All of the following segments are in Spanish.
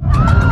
you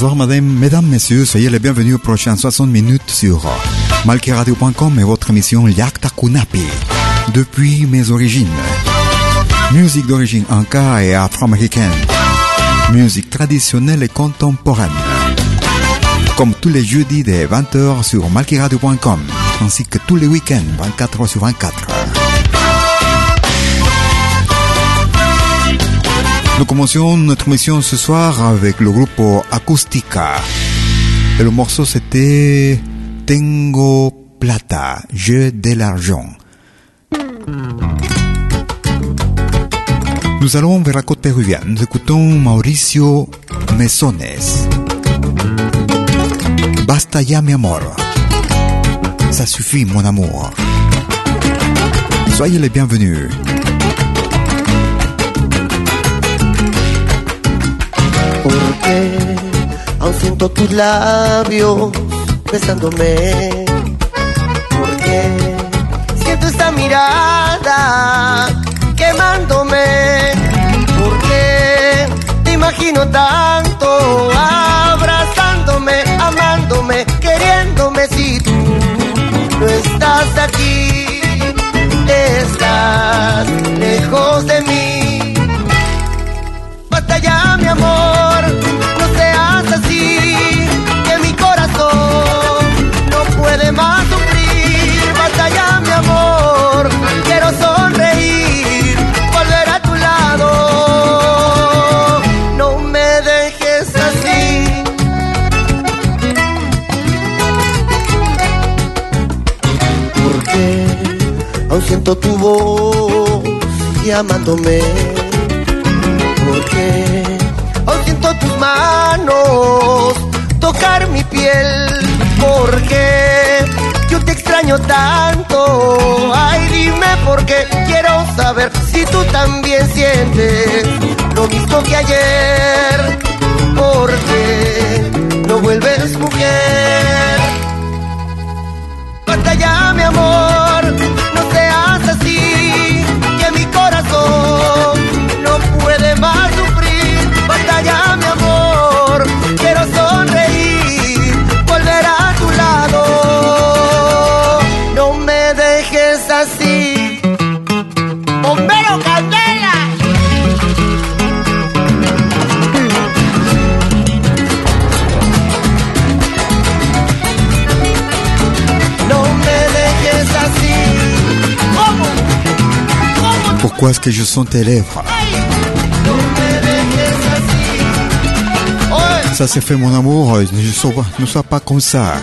Bonsoir madame, mesdames, messieurs, soyez les bienvenus aux prochaines 60 minutes sur malkiradio.com et votre émission Yakta Kunapi. Depuis mes origines. Musique d'origine inca et afro-américaine. Musique traditionnelle et contemporaine. Comme tous les jeudis dès 20h sur malkiradio.com, ainsi que tous les week-ends 24h sur 24. Nous commencions notre mission ce soir avec le groupe Acústica. Et le morceau c'était Tengo Plata, Jeu de l'argent. Nous allons vers la côte péruvienne. Nous écoutons Mauricio Mesones. Basta ya mi amor. Ça suffit mon amour. Soyez les bienvenus. Porque aún siento tus labios besándome. Porque siento esta mirada quemándome. Porque te imagino tanto abrazándome, siento tu voz llamándome porque aún siento tus manos tocar mi piel, porque yo te extraño tanto. Ay, dime por qué. Quiero saber si tú también sientes lo mismo que ayer, porque no vuelves mujer. Basta ya, mi amor, Pourquoi est-ce que je sens tes lèvres? Ça c'est fait mon amour, ne sois, ne pas comme ça.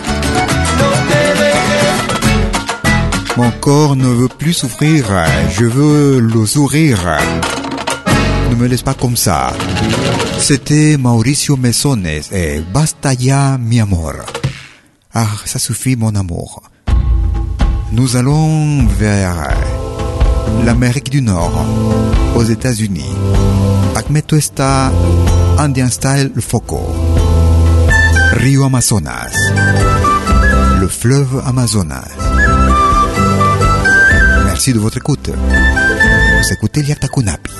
Mon corps ne veut plus souffrir, je veux le sourire. Ne me laisse pas comme ça. C'était Mauricio Mesones et Basta ya mi amor. Ah, ça suffit mon amour. Nous allons vers l'Amérique du Nord, aux États-Unis. Acmeto está Indian Style Foco. Rio Amazonas. Le fleuve Amazonas. Merci de votre écoute. Vous écoutez Liaktakunapi.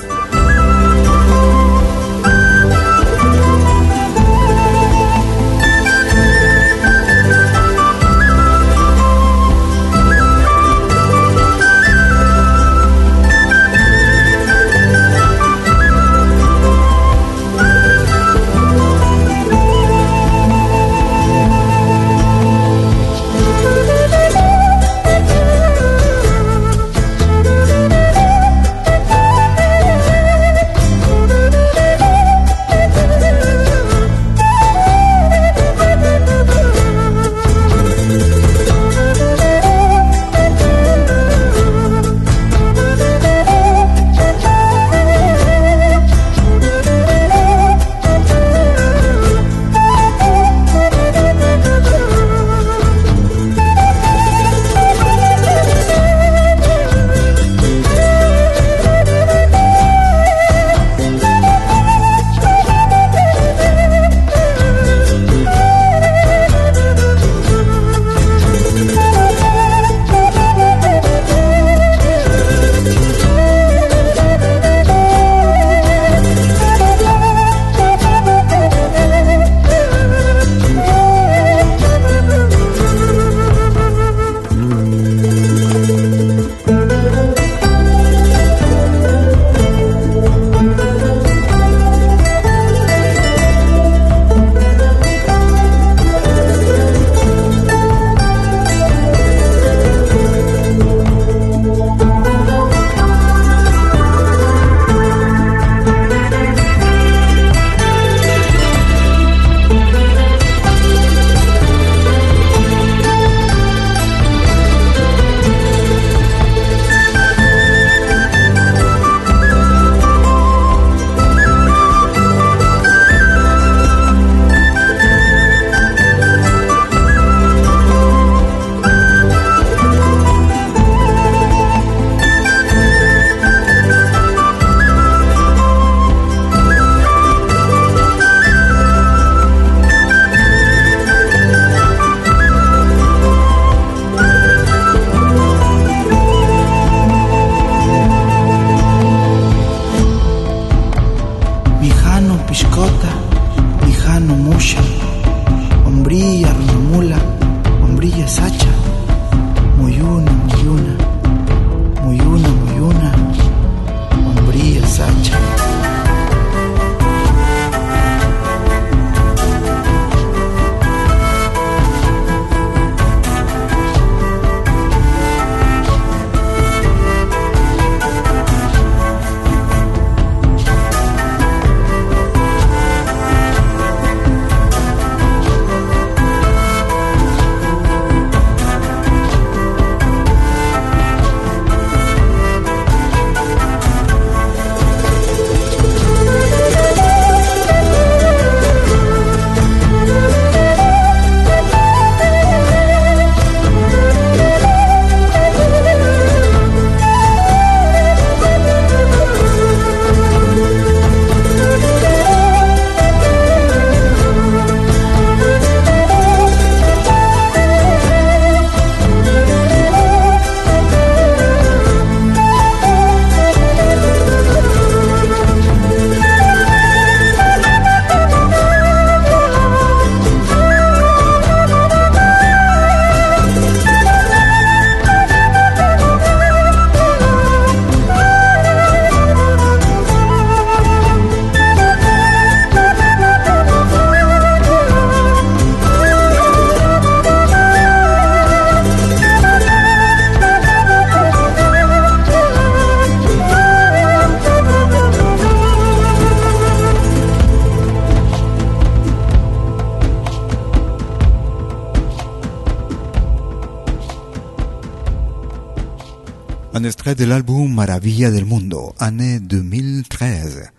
De l'album Maravilla del Mundo, année 2013.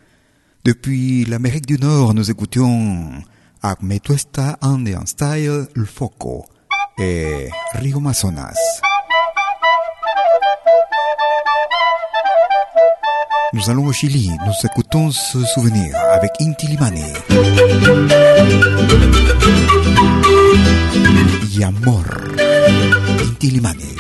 Depuis l'Amérique du Nord, nous écoutions Agmetuesta Andean Style El Foco et Rio Amazonas. Nous allons au Chili, nous écoutons ce souvenir avec Inti Limani. Y amor. Inti Limani.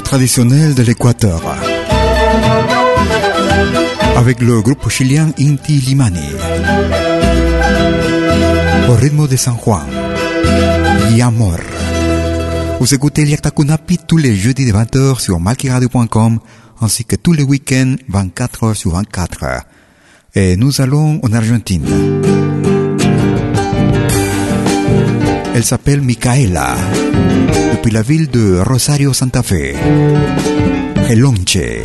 Traditionnel de l'Équateur. Avec le groupe chilien Inti Limani. Au rythme de San Juan. Y Amor. Vous écoutez Liaktakunapi tous les jeudis de 20h sur malkiradio.com ainsi que tous les week-ends 24h sur 24. Et nous allons en Argentine. Elle s'appelle Micaela, depuis la de Rosario Santa Fe. Gelonche,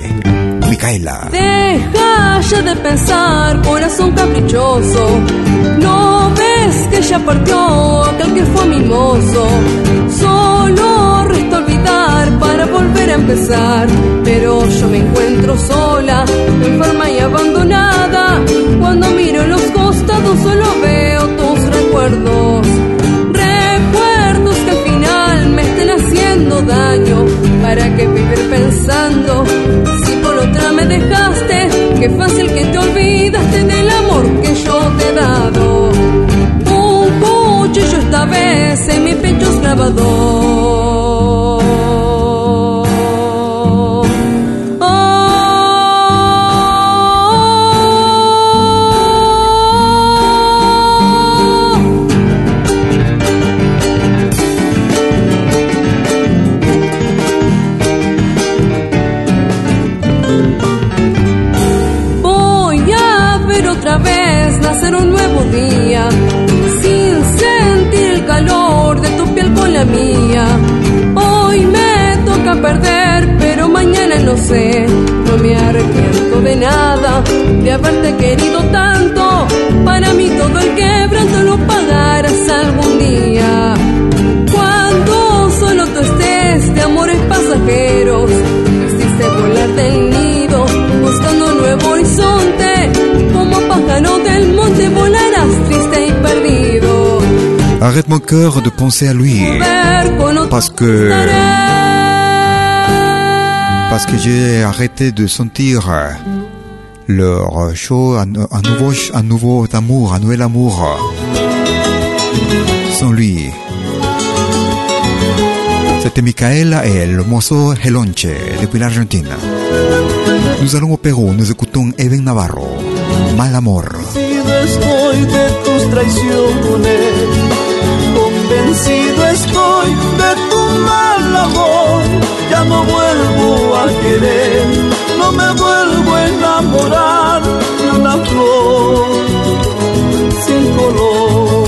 Micaela. Deja ya de pensar, corazón caprichoso. No ves que ya partió aquel que fue mimoso. Solo resta olvidar para volver a empezar. Pero yo me encuentro sola, enferma y abandonada. Cuando miro los costados solo veo tus recuerdos ¿para que vivir pensando? Si por otra me dejaste, qué fácil que te olvidaste del amor que yo te he dado. Un cuchillo esta vez en mi pecho es grabador. Arrête mon cœur de penser à lui. Parce que. Parce que j'ai arrêté de sentir leur chaud, un, nouveau, un nouveau amour, un nouvel amour sans lui. C'était Micaela et le morceau Helonche depuis l'Argentine. Nous allons au Pérou, nous écoutons Even Navarro, Mal Amor. Convencido estoy de tu mal amor. Ya no vuelvo a querer, no me vuelvo a enamorar de una flor sin color.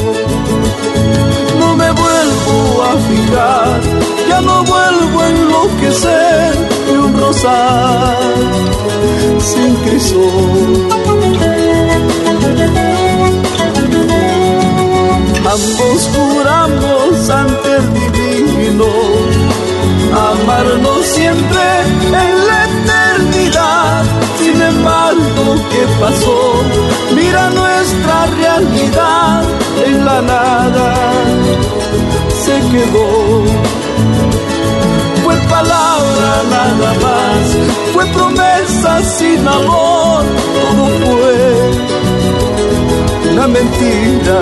No me vuelvo a fijar, ya no vuelvo a enloquecer de un rosal sin crisol. Ambos juramos ante el divino amarnos siempre en la eternidad. Sin embargo, ¿qué pasó? Mira nuestra realidad en la nada. Se quedó. Fue palabra nada más, fue promesa sin amor, todo fue una mentira.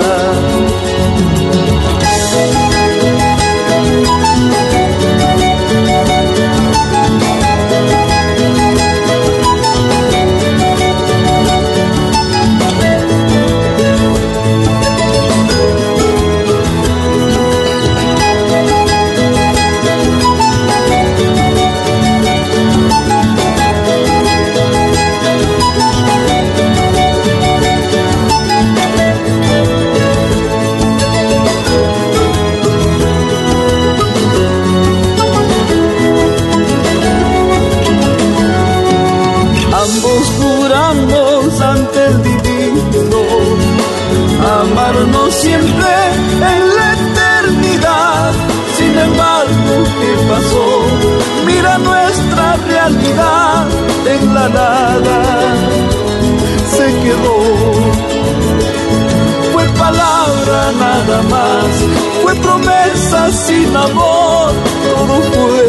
Sin amor, todo fue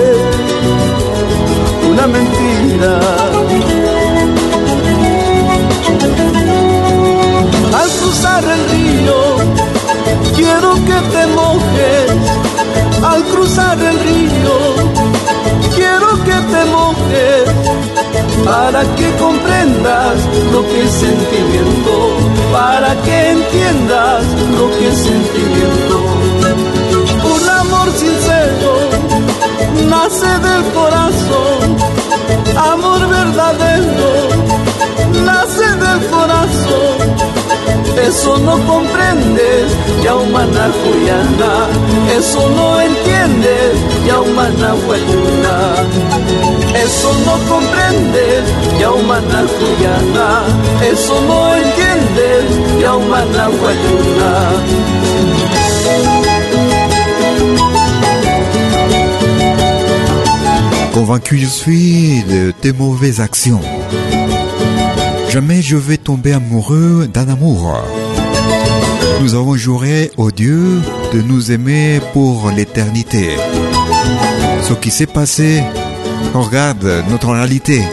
una mentira. Al cruzar el río, quiero que te mojes. Al cruzar el río, quiero que te mojes. Para que comprendas lo que es sentimiento. Para que entiendas lo que es sentimiento. Eso no comprendes, ya humana. Eso no entiendes, ya humana. Eso no comprendes, ya humana. Eso no entiendes, ya humana. Convaincu je suis de tes mauvaises actions. Jamais je vais tomber amoureux d'un amour. Nous avons juré au Dieu de nous aimer pour l'éternité. Ce qui s'est passé, regarde notre réalité.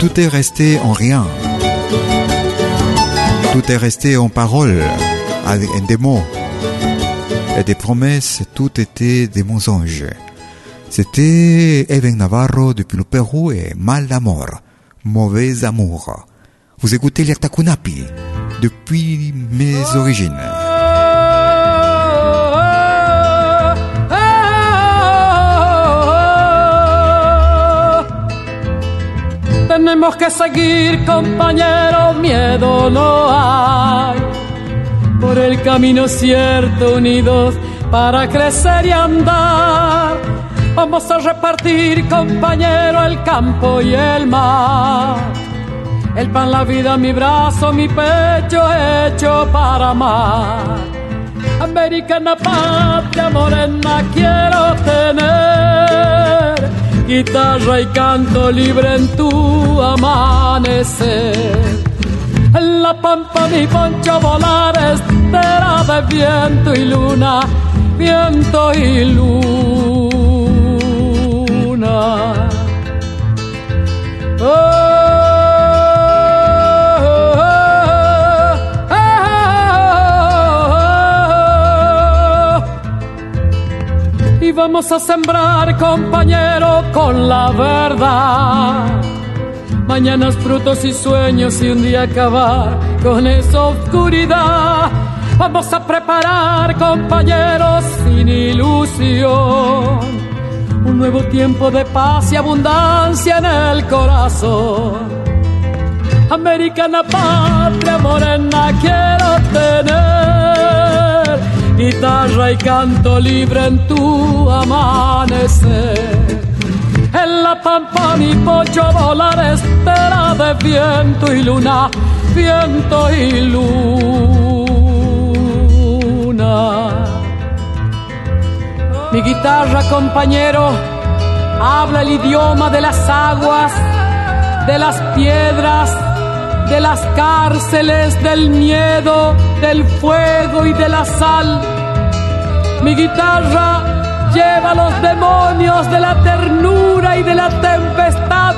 Tout est resté en rien. Tout est resté en paroles, avec des mots et des promesses. Tout était des mensonges. C'était Even Navarro depuis le Pérou et Mal Amor, Mauvais Amour. Vous écoutez l'Irtakunapi depuis mes origines. Tenemos que seguir, compañeros, miedo no hay. Por el camino cierto, unidos para crecer y andar. Vamos a repartir, compañero, el campo y el mar. El pan, la vida, mi brazo, mi pecho hecho para amar. Americana patria morena quiero tener. Guitarra y canto libre en tu amanecer. En la pampa mi poncho volar espera de viento y luna, viento y luna. Oh. Vamos a sembrar, compañero, con la verdad. Mañanas, frutos y sueños y un día acabar con esa oscuridad. Vamos a preparar, compañeros, sin ilusión. Un nuevo tiempo de paz y abundancia en el corazón. Americana patria morena quiero tener guitarra y canto libre en tu amanecer. En la pampa mi pollo volar espera de viento y luna, viento y luna. Mi guitarra, compañero, habla el idioma de las aguas, de las piedras, de las cárceles, del miedo, del fuego y de la sal. Mi guitarra lleva los demonios de la ternura y de la tempestad.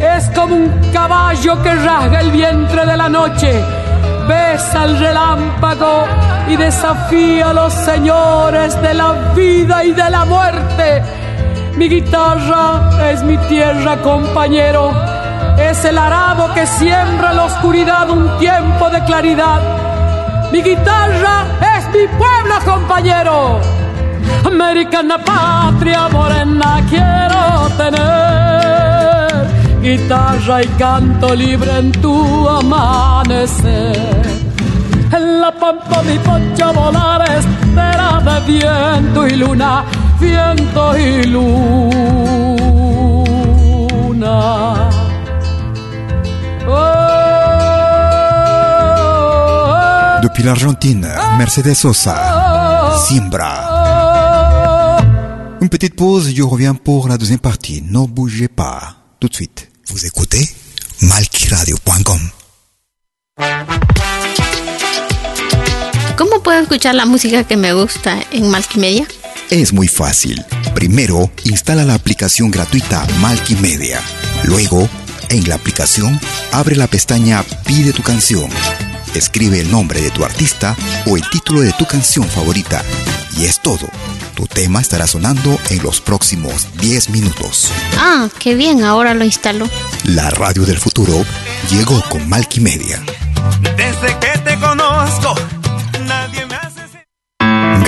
Es como un caballo que rasga el vientre de la noche, besa el relámpago y desafía a los señores de la vida y de la muerte. Mi guitarra es mi tierra, compañero es el arado que siembra la oscuridad un tiempo de claridad. Mi guitarra es mi pueblo, compañero. Americana patria morena quiero tener. Guitarra y canto libre en tu amanecer. En la pampa mi pocha volar espera de viento y luna, viento y luna. Depuis l'Argentine, Mercedes Sosa, Simbra. Une petite pause, je reviens pour la deuxième partie. Ne bougez pas. Tout de suite. Vous écoutez malkiradio.com. ¿Cómo puedo escuchar la música que me gusta en Malkimedia? Es muy fácil. Primero, instala la aplicación gratuita Malkimedia. Luego, en la aplicación, abre la pestaña Pide tu canción. Escribe el nombre de tu artista o el título de tu canción favorita. Y es todo. Tu tema estará sonando en los próximos 10 minutos. Ah, qué bien, ahora lo instalo. La radio del futuro llegó con Malkimedia. Desde que te conozco,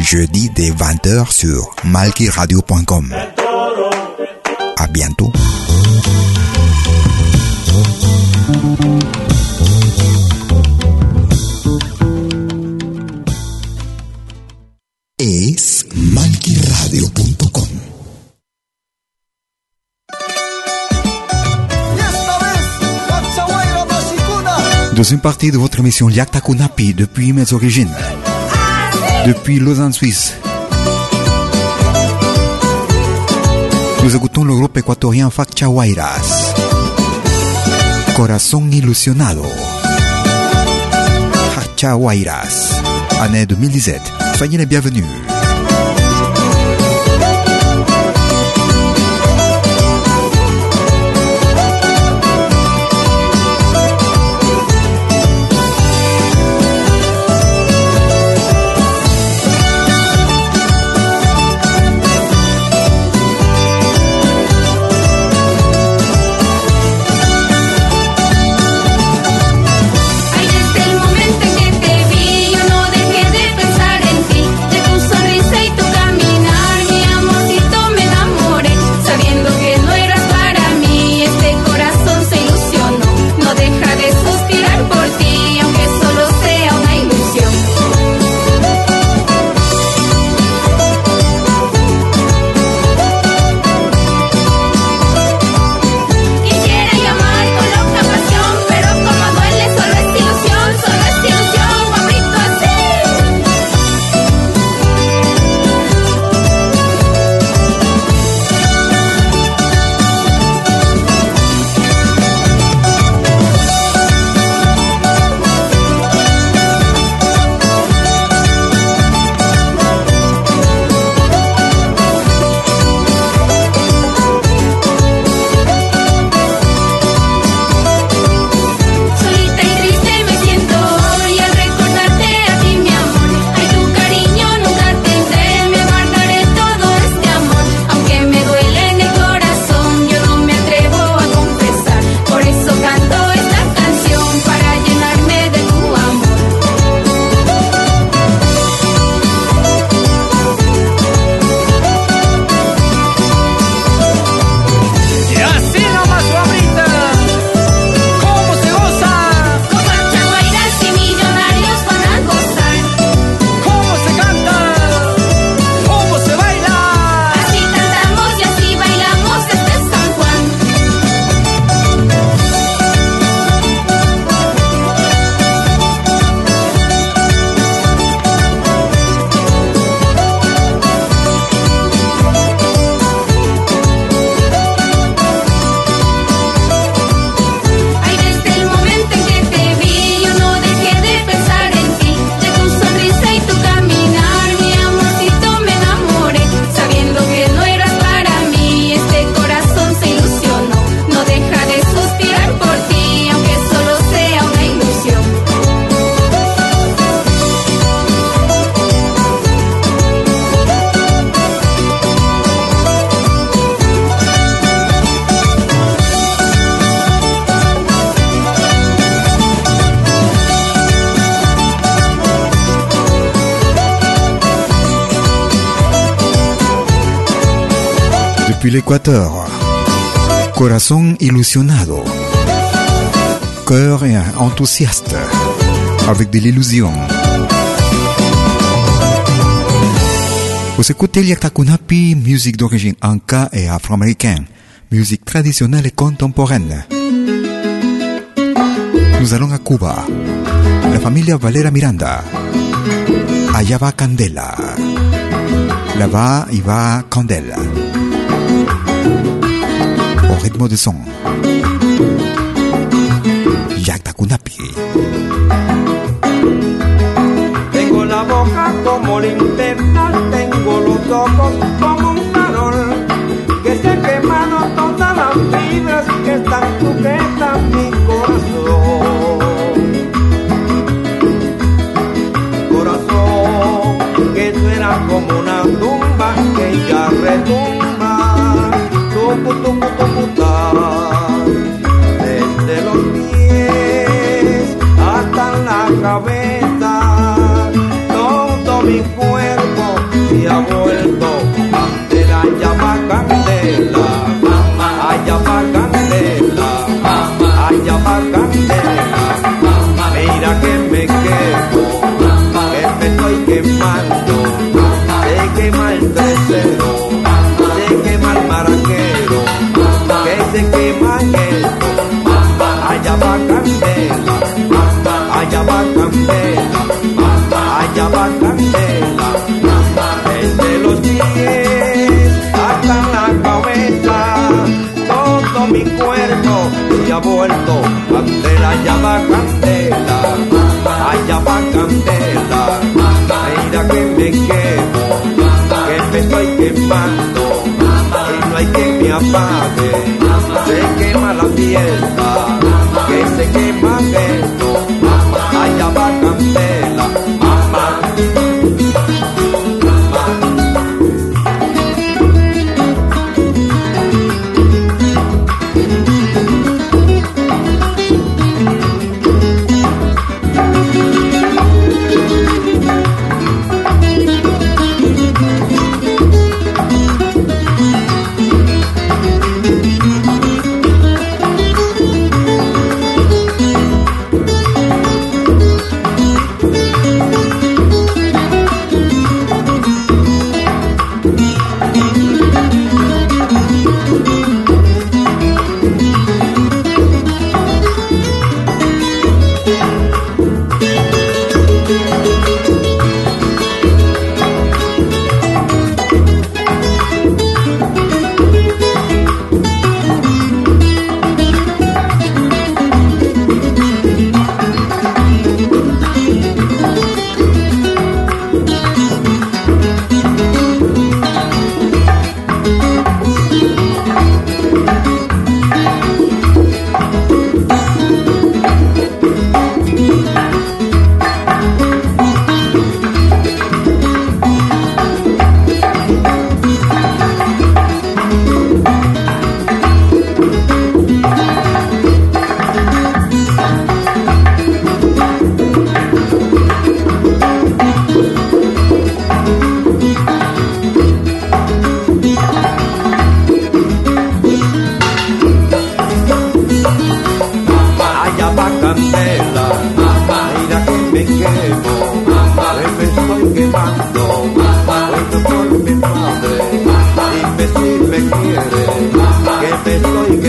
Jeudi dès 20h sur malkiradio.com. À bientôt. Es malkiradio.com. Deuxième partie de votre émission Yakta Kunapi depuis mes origines. Depuis Lausanne, Suisse. Nous écoutons le groupe équatorien Facchahuayras. Corazón ilusionado. Facchahuayras. Année 2017. Soyez les bienvenus. Depuis l'Équateur. Corazón ilusionado. Cœur enthousiaste. Avec de l'illusion. Vous écoutez Liaktakunapi, musique d'origine anka et afro-américaine, musique traditionnelle et contemporaine. Nous allons à Cuba. La familia Valera Miranda. Allá va Candela. Là-bas, il va Candela. Au rythme de son. Yaktakunapi. Tengo la boca como linterna, tengo los ojos como un farol, que se quemaron todas las fibras que están sujetas a mi corazón. Corazón, que eras como una tumba que ya retumba, desde los pies hasta la cabeza, todo mi cuerpo se ha vuelto candela, llama candela, candela, allá va candela, allá va candela, mira que me quemo, que me estoy quemando, y no hay que me apague, se quema la fiesta, que se quema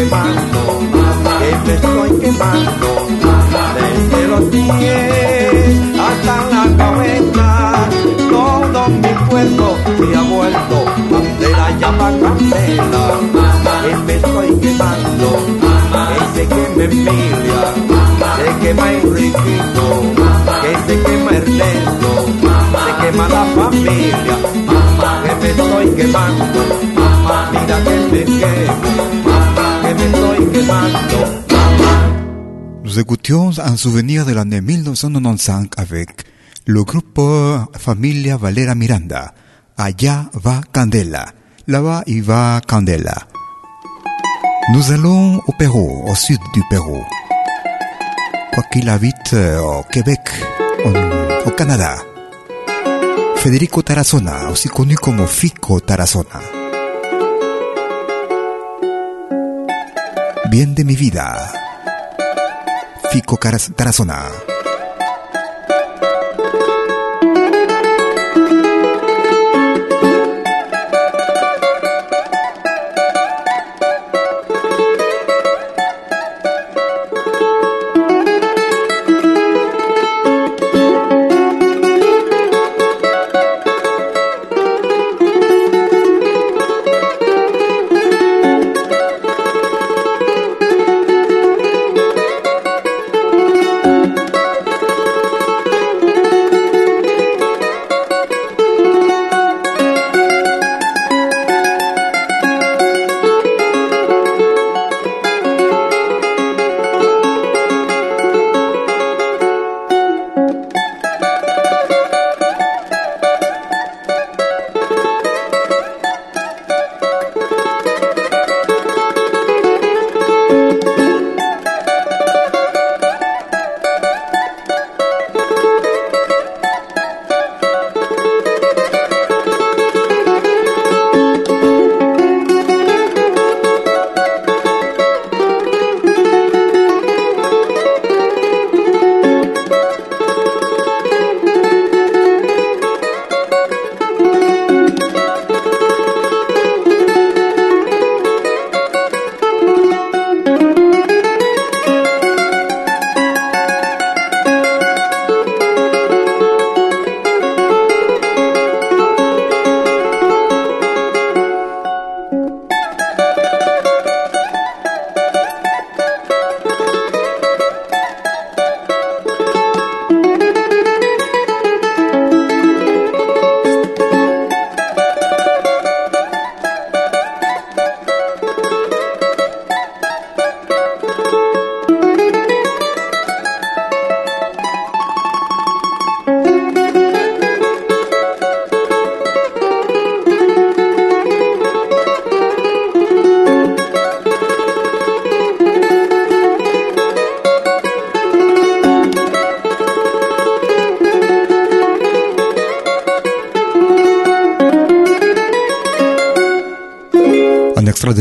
quemando, que me estoy quemando, desde los pies hasta la cabeza, todo mi cuerpo se ha vuelto candela, llama candela, que me estoy quemando, que se queme Emilia, se quema Enriquito, que se quema Ernesto, se quema la familia, que me estoy quemando, mira que me quemo, Nous écoutions un souvenir de l'année 1995 avec le groupe Familia Valera Miranda. Allá va Candela. Là-bas, il va Candela. Nous allons au Pérou, au sud du Pérou. Quoi qu'il habite euh, au Québec, au Canada. Federico Tarazona, aussi connu comme Fico Tarazona. Bien de mi vida. Fico Tarazona.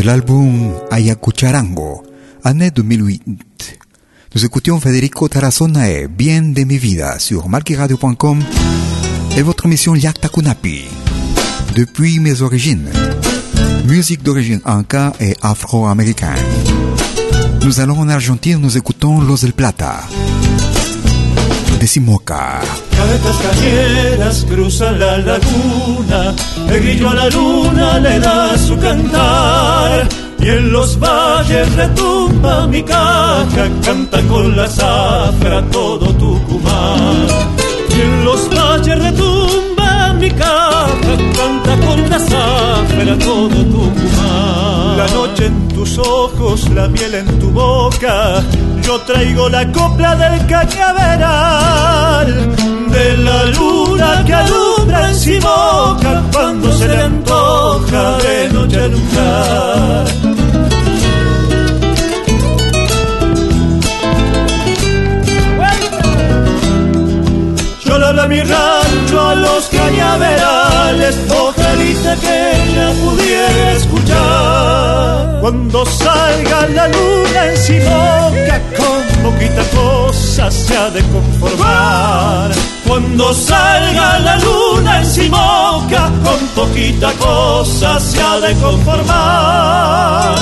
L'album Ayacucharango, année 2008. Nous écoutions Federico Tarazona et Bien de mi vida sur marquiradio.com et votre émission Yakta Kunapi. Depuis mes origines. Musique d'origine anka et afro-américaine. Nous allons en Argentine, nous écoutons Los del Plata. Cadetas cañeras cruzan la laguna, el grillo a la luna le da su cantar. Y en los valles retumba mi caja, canta con la zafra todo Tucumán. Y en los valles retumba mi caja, canta con la zafra todo Tucumán. La noche en tus ojos, la miel en tu boca, yo traigo la copla del cañaveral, de la luna que alumbra en Simoca cuando se le antoja de noche alumbrar. Yo rancho a los cañaverales, ojalita que ella pudiera escuchar. Cuando salga la luna en Simoca, con poquita cosa se ha de conformar. Cuando salga la luna en Simoca, con poquita cosa se ha de conformar.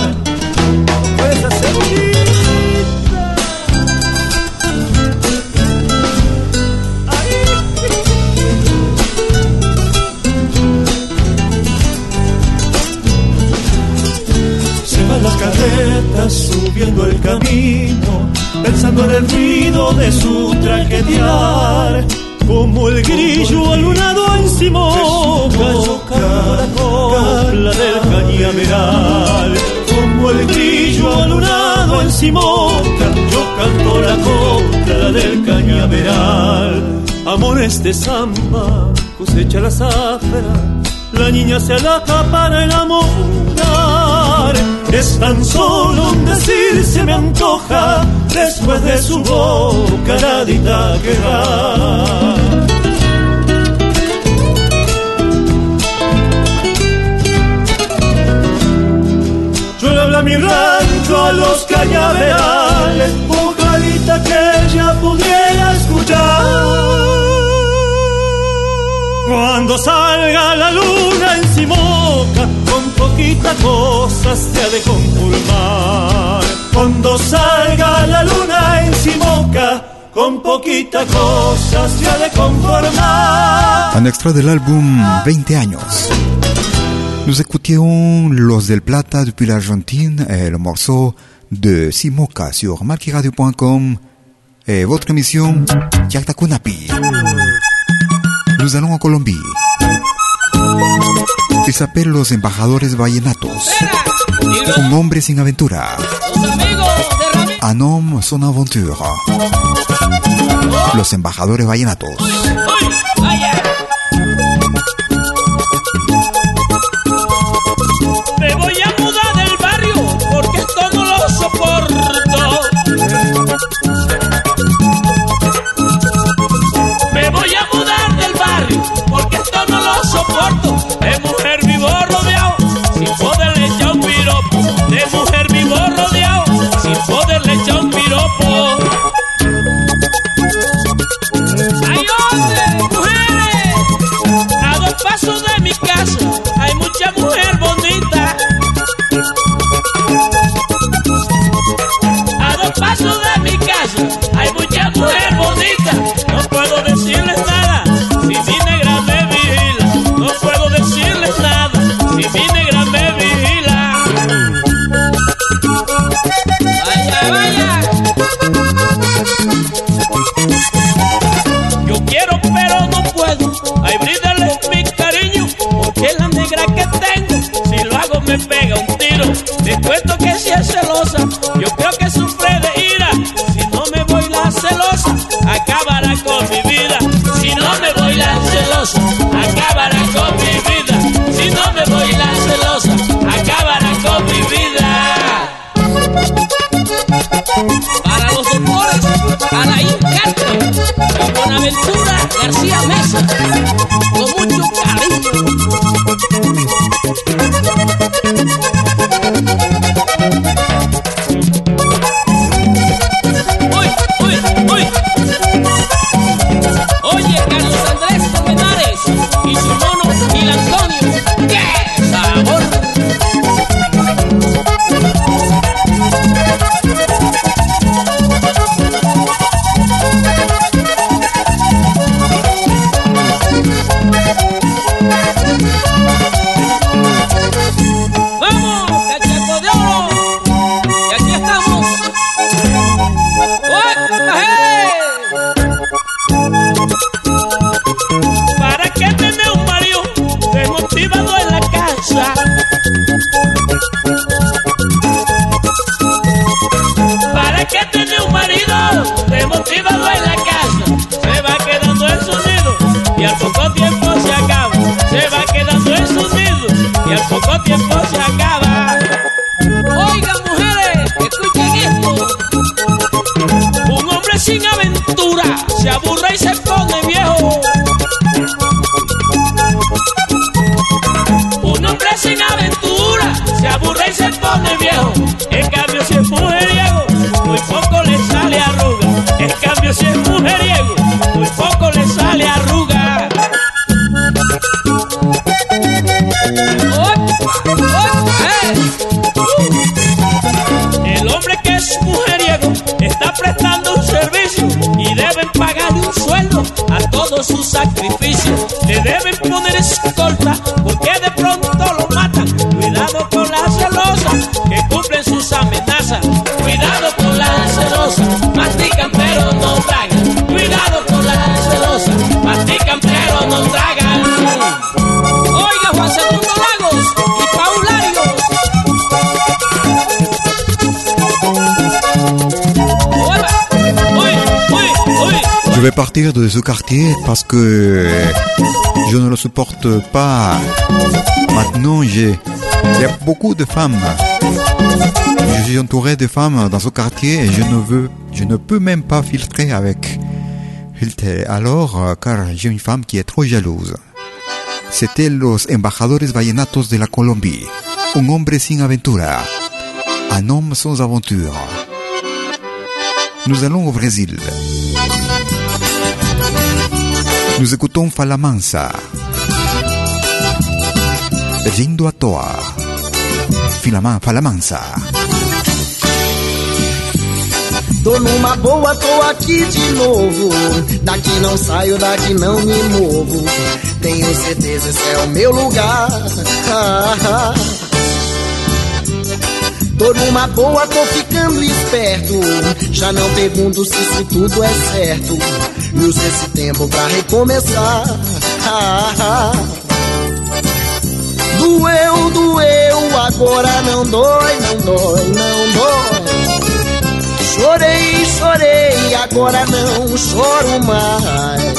Las carretas subiendo el camino, pensando en el ruido de su tragedia. Como el grillo alunado en canto la copla del cañaveral. Como el grillo alunado en Simoca, yo canto la copla del cañaveral. Amores de samba, cosecha la zafra, la niña se alaja para enamorar. Es tan solo un decir se me antoja, después de su boca nadita que da. Yo le hablo a mi rancho, a los cañaverales, ojalita que ella pudiera Cuando salga la luna en Simoca, con poquita cosa se ha de conformar. Cuando salga la luna en Simoca, con poquita cosa se ha de conformar. Un extrait de l'album 20 años. Nous écoutions Los del Plata depuis l'Argentine et le morceau de Simoca sur marquiradio.com et votre émission Yakta En Colombie. Il s'appelle Los Embajadores Vallenatos. Un hombre sin aventura. Un homme son aventura. Los Embajadores Vallenatos. Casa hay mucha mujer sus sacrificios. Le deben poner escolta porque vais partir de ce quartier parce que je ne le supporte pas. Maintenant, j'ai, il y a beaucoup de femmes. Je suis entouré de femmes dans ce quartier et je ne veux, je ne peux même pas filtrer avec. Alors, euh, car j'ai une femme qui est trop jalouse. C'était los embajadores vallenatos de la Colombie. Un hombre sin aventura. Un homme sans aventure. Nous allons au Brésil. Nous écoutons Falamansa. Vindo à toa. Filaman, Falamansa. Tô numa boa, tô aqui de novo. Daqui não saio, daqui não me movo. Tenho certeza, esse é o meu lugar. Tô numa boa, tô ficando esperto. Já não pergunto se isso tudo é certo. E uso esse tempo pra recomeçar. Ah, ah. Doeu, doeu, agora não dói, não dói, não dói. Chorei, chorei, agora não choro mais.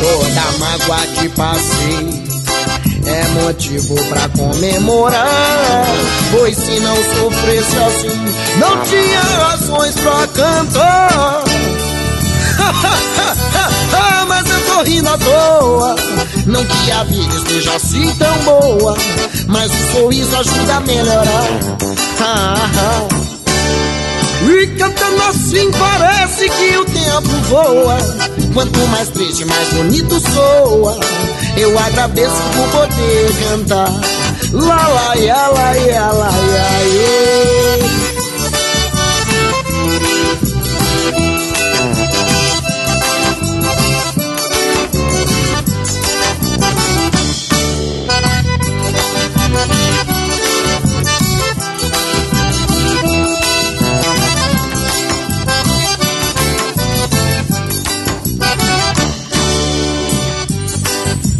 Toda mágoa que passei é motivo pra comemorar. Pois se não sofresse assim, não tinha razões pra cantar. Tô rindo toa. Não que a vida esteja assim tão boa, mas o sorriso ajuda a melhorar. Ah, ah. E cantando assim parece que o tempo voa. Quanto mais triste, mais bonito soa. Eu agradeço por poder cantar. Lá, lá, ia, lá, ia, lá, ia, ia.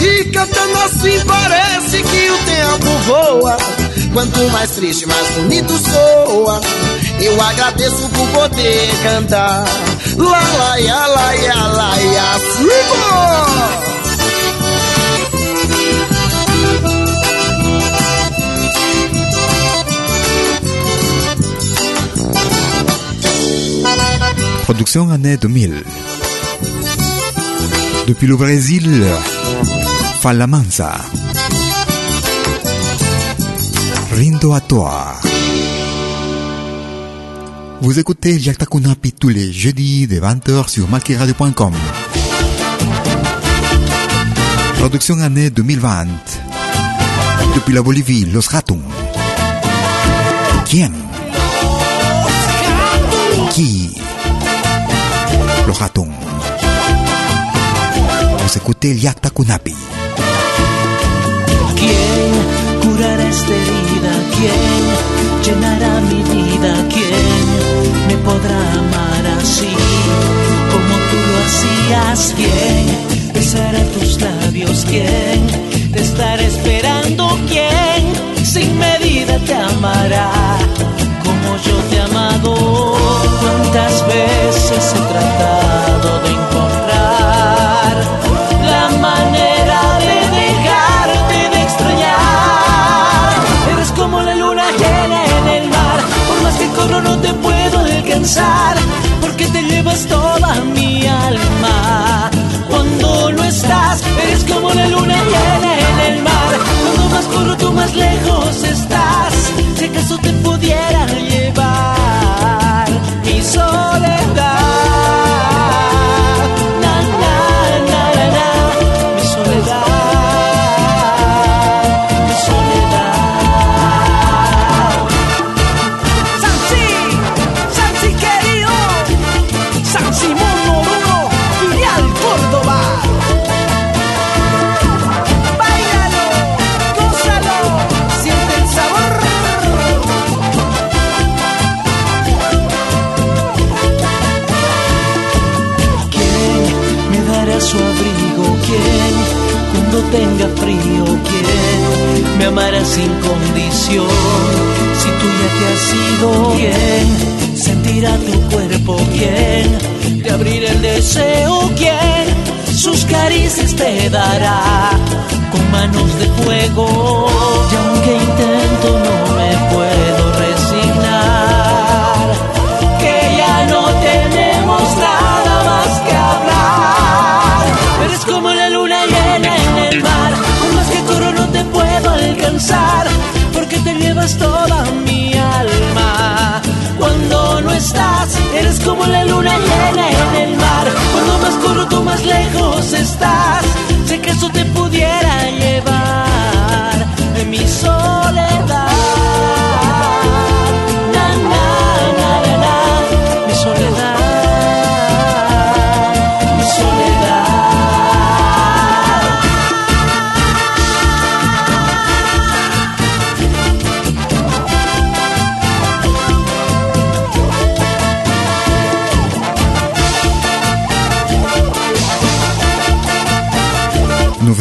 E cantando assim parece que o tempo voa. Quanto mais triste, mais bonito soa. Eu agradeço por poder cantar. Lá, lá, ia, lá, ia, lá, ia, sigo! Production année 2000. Depuis le Brésil, Falamansa. rindo à toi. Vous écoutez Jacta Kunapi tous les jeudis de 20h sur malkiradio.com. Production année 2020. Depuis la Bolivie, Los Ratons. Quién? Qui? Los Vous écoutez Jacta Kunapi. ¿Quién curará esta herida? ¿Quién llenará mi vida? ¿Quién me podrá amar así como tú lo hacías? ¿Quién besará tus labios? ¿Quién te estará esperando? ¿Quién sin medida te amará como yo te he amado? ¿Cuántas veces he tratado de encontrar te dará con manos de fuego?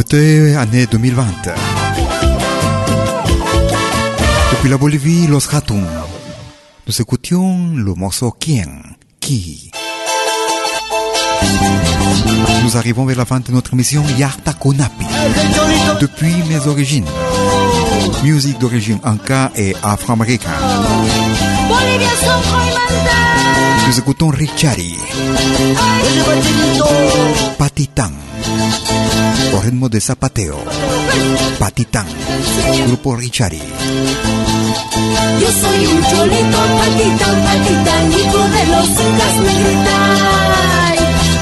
2022, année 2020. Depuis la Bolivie, Los Ratum. Nous écoutions le morceau Quien, qui. Nous arrivons vers la fin de notre émission Yarta Konapi. Depuis mes origines. Musique d'origine Anka et afro-américaine. Nous écoutons Richari. Patitan. Ritmo de zapateo. Patitán, grupo Richari. Yo soy un cholito, patita, patita, hijo de los incas negrita.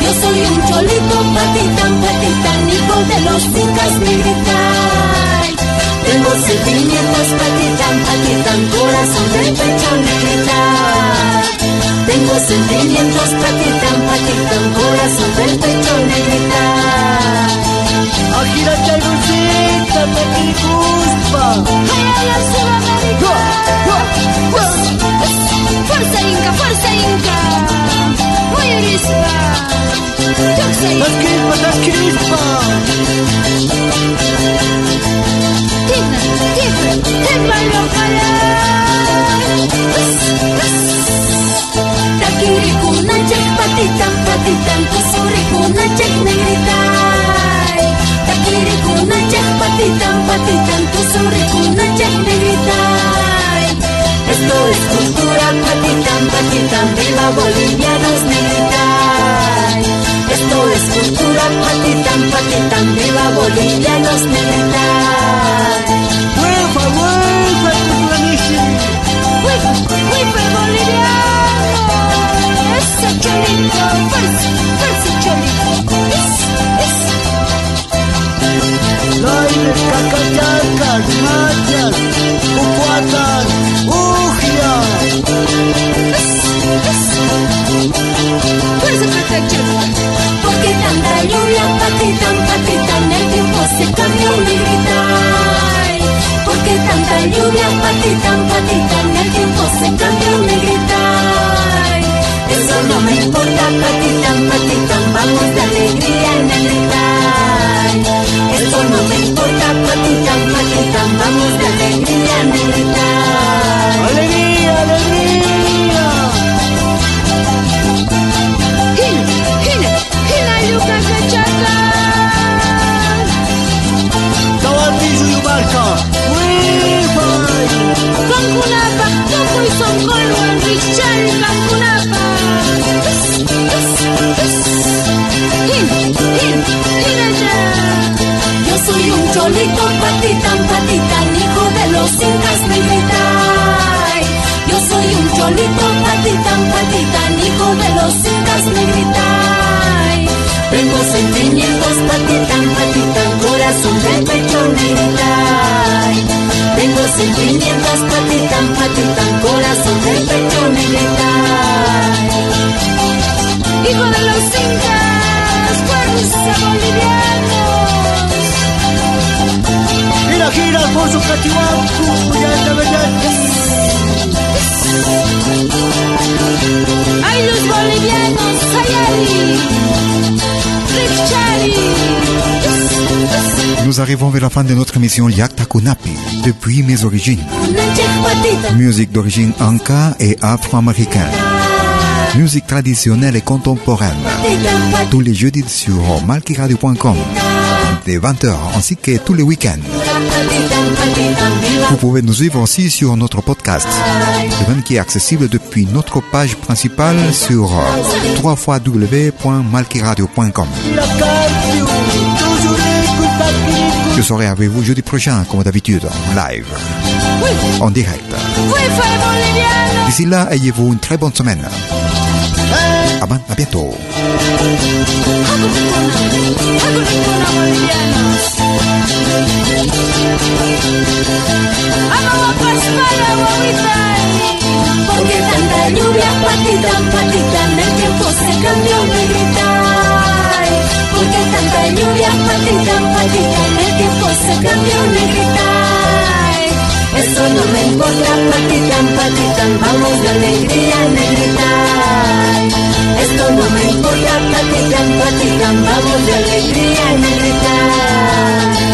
Yo soy un cholito, patita, patita, hijo de los incas negrita. Tengo sentimientos, patita, patita, corazón del pecho negrita. Tengo sentimientos, patita, patita, corazón del pecho negrita. Akira Chairusita. Fuerza Inca, fuerza Inca. Muy arispa. Las crispas, las crispas. Tigna, tigna, tigna lo Takirikunachek patitan, patitan, tusurikunachek negritai. Esto es cultura patitan, patitan, viva bolivianos negritai. Esto es cultura patitan, patitan, viva bolivianos. Patitán, patitán, el tiempo se cambió, negrita. Ay, Eso no me importa, patitán, patitán, vamos de alegría, negrita. Ay, Eso no me importa, patitán, patitán, vamos de alegría, negrita. ¡Alegría, alegría! Hina, hina, hina, yuca, cachaca. Tawantisu yubarka! Wi-Fi! Toco y. Yo soy un cholito patitán, patitán, hijo de los incas negrita. Ay, Yo soy un cholito patitán, patitán, hijo de los incas negrita. Ay, Tengo sentimientos patitán, patitán, corazón del pecho. Ay, Tengo sentimientos patitán, patitán, corazón del pecho negrita. Hijo de los incas, fuerza bolivianos. Gira, gira, Alfonso Cachihuacu, ya Nous arrivons vers la fin de notre émission Yakta Kunapi, depuis mes origines. Musique d'origine anka et afro-américaine. Musique traditionnelle et contemporaine. Tous les jeudis sur malkiradio.com. Dès 20h ainsi que tous les week-ends. Vous pouvez nous suivre aussi sur notre podcast, le même qui est accessible depuis notre page principale sur www.malkiradio.com. Je serai avec vous jeudi prochain, comme d'habitude, en live, en direct. D'ici là, ayez-vous une très bonne semaine. Ben- à bientôt. Porque tanta lluvia, patitán, patitán, el tiempo se cambió, negrita. Ay, Tanta lluvia, patitán, patitán, el tiempo se cambió, negrita. Eso no me importa, patitán, patitán, vamos de alegría, negrita. Esto no me importa, patitán, patitán, vamos de alegría, negrita.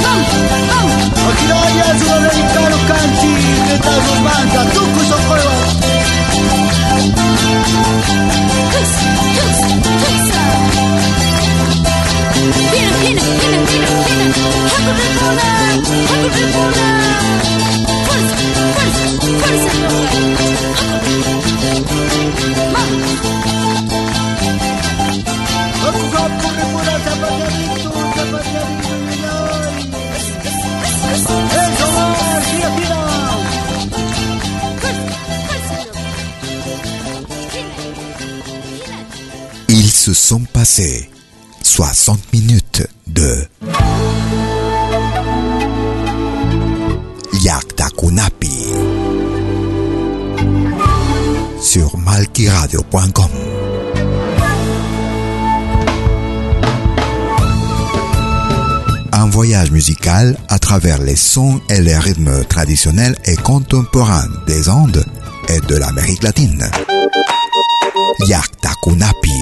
Vamos, vamos. Akiraya, sudamericano, canchi, que tal los manda, tuco y socorro. Eso va, gira, gira. Ils se sont passés 60 minutes de Yakta Kunapi sur malkiradio.com. Un voyage musical à travers les sons et les rythmes traditionnels et contemporains des Andes et de l'Amérique latine. Yakta Kunapi.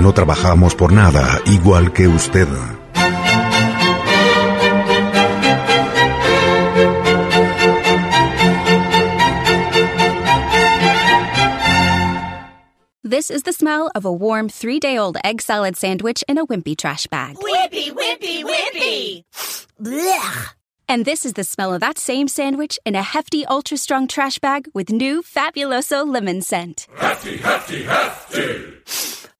No trabajamos por nada, igual que usted. This is the smell of a warm three day old egg salad sandwich in a wimpy trash bag. Wimpy, wimpy, wimpy! Blech. And this is the smell of that same sandwich in a hefty, ultra strong trash bag with new Fabuloso lemon scent. Hefty, hefty, hefty.